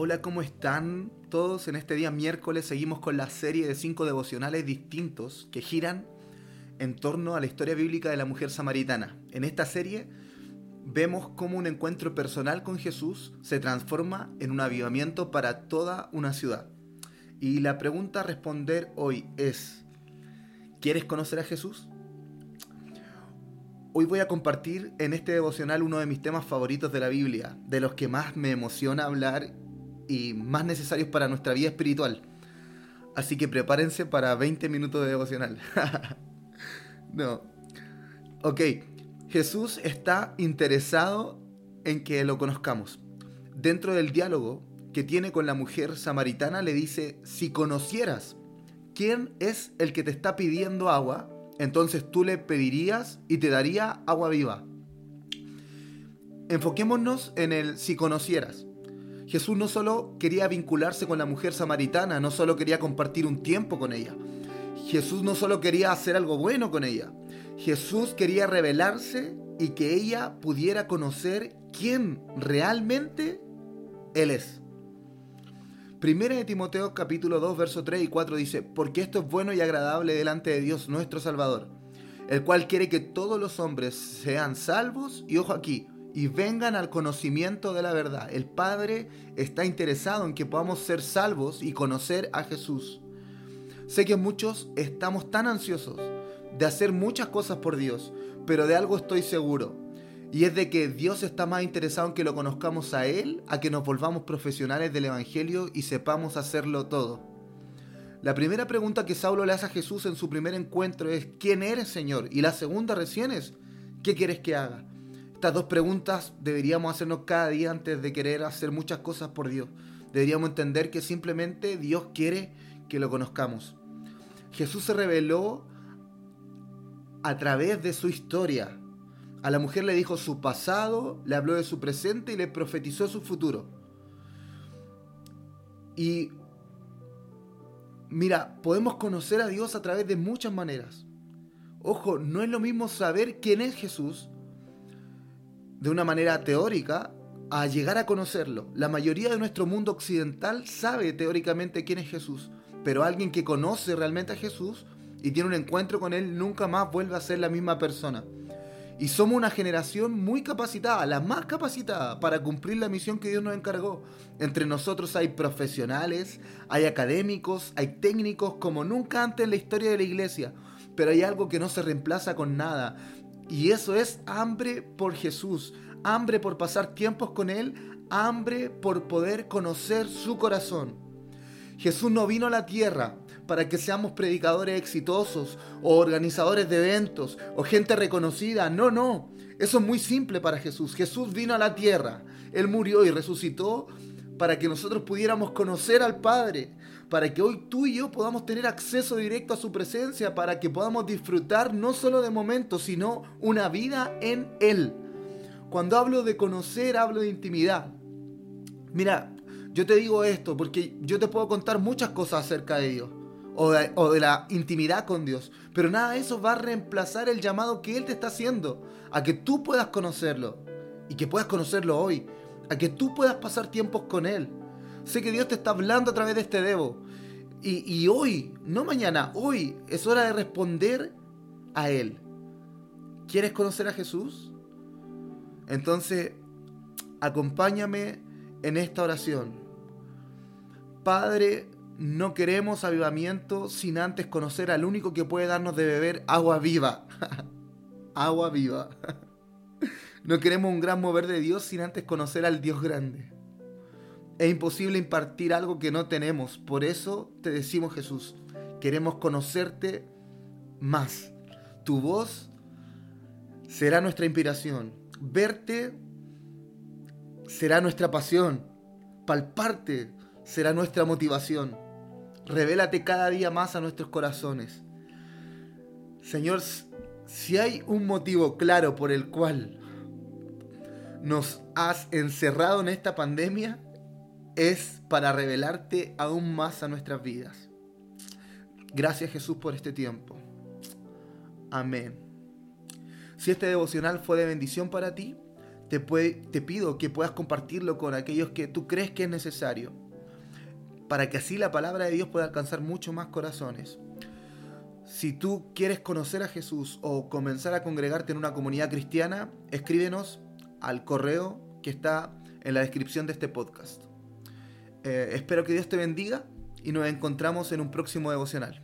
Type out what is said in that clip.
Hola, ¿cómo están todos? En este día miércoles seguimos con la serie de cinco devocionales distintos que giran en torno a la historia bíblica de la mujer samaritana. En esta serie vemos cómo un encuentro personal con Jesús se transforma en un avivamiento para toda una ciudad. Y la pregunta a responder hoy es, ¿quieres conocer a Jesús? Hoy voy a compartir en este devocional uno de mis temas favoritos de la Biblia, de los que más me emociona hablar y más necesarios para nuestra vida espiritual. Así que prepárense para 20 minutos de devocional. no. Ok, Jesús está interesado en que lo conozcamos. Dentro del diálogo que tiene con la mujer samaritana le dice, si conocieras quién es el que te está pidiendo agua, entonces tú le pedirías y te daría agua viva. Enfoquémonos en el si conocieras. Jesús no solo quería vincularse con la mujer samaritana, no solo quería compartir un tiempo con ella. Jesús no solo quería hacer algo bueno con ella. Jesús quería revelarse y que ella pudiera conocer quién realmente Él es. Primera de Timoteo capítulo 2 verso 3 y 4 dice, porque esto es bueno y agradable delante de Dios nuestro Salvador, el cual quiere que todos los hombres sean salvos y ojo aquí, y vengan al conocimiento de la verdad. El Padre está interesado en que podamos ser salvos y conocer a Jesús. Sé que muchos estamos tan ansiosos de hacer muchas cosas por Dios, pero de algo estoy seguro. Y es de que Dios está más interesado en que lo conozcamos a Él, a que nos volvamos profesionales del Evangelio y sepamos hacerlo todo. La primera pregunta que Saulo le hace a Jesús en su primer encuentro es, ¿quién eres Señor? Y la segunda recién es, ¿qué quieres que haga? Estas dos preguntas deberíamos hacernos cada día antes de querer hacer muchas cosas por Dios. Deberíamos entender que simplemente Dios quiere que lo conozcamos. Jesús se reveló a través de su historia. A la mujer le dijo su pasado, le habló de su presente y le profetizó su futuro. Y mira, podemos conocer a Dios a través de muchas maneras. Ojo, no es lo mismo saber quién es Jesús de una manera teórica a llegar a conocerlo. La mayoría de nuestro mundo occidental sabe teóricamente quién es Jesús, pero alguien que conoce realmente a Jesús y tiene un encuentro con Él nunca más vuelve a ser la misma persona. Y somos una generación muy capacitada, la más capacitada para cumplir la misión que Dios nos encargó. Entre nosotros hay profesionales, hay académicos, hay técnicos como nunca antes en la historia de la iglesia. Pero hay algo que no se reemplaza con nada. Y eso es hambre por Jesús, hambre por pasar tiempos con Él, hambre por poder conocer su corazón. Jesús no vino a la tierra para que seamos predicadores exitosos o organizadores de eventos o gente reconocida. No, no. Eso es muy simple para Jesús. Jesús vino a la tierra. Él murió y resucitó para que nosotros pudiéramos conocer al Padre, para que hoy tú y yo podamos tener acceso directo a su presencia, para que podamos disfrutar no solo de momentos, sino una vida en Él. Cuando hablo de conocer, hablo de intimidad. Mira, yo te digo esto porque yo te puedo contar muchas cosas acerca de Dios o de, o de, la intimidad con Dios, pero nada de eso va a reemplazar el llamado que Él te está haciendo a que tú puedas conocerlo y que puedas conocerlo hoy, a que tú puedas pasar tiempos con Él. Sé que Dios te está hablando a través de este Devo. Y, hoy, no mañana, hoy es hora de responder a Él. ¿Quieres conocer a Jesús? Entonces, acompáñame en esta oración. Padre, no queremos avivamiento sin antes conocer al único que puede darnos de beber agua viva. agua viva. no queremos un gran mover de Dios sin antes conocer al Dios grande. Es imposible impartir algo que no tenemos. Por eso te decimos Jesús, queremos conocerte más. Tu voz será nuestra inspiración. Verte será nuestra pasión. Palparte será nuestra motivación. Revélate cada día más a nuestros corazones. Señor, si hay un motivo claro por el cual nos has encerrado en esta pandemia, es para revelarte aún más a nuestras vidas. Gracias Jesús por este tiempo. Amén. Si este devocional fue de bendición para ti, te, pido que puedas compartirlo con aquellos que tú crees que es necesario, para que así la palabra de Dios pueda alcanzar mucho más corazones. Si tú quieres conocer a Jesús o comenzar a congregarte en una comunidad cristiana, escríbenos al correo que está en la descripción de este podcast. Eh, espero que Dios te bendiga y nos encontramos en un próximo devocional.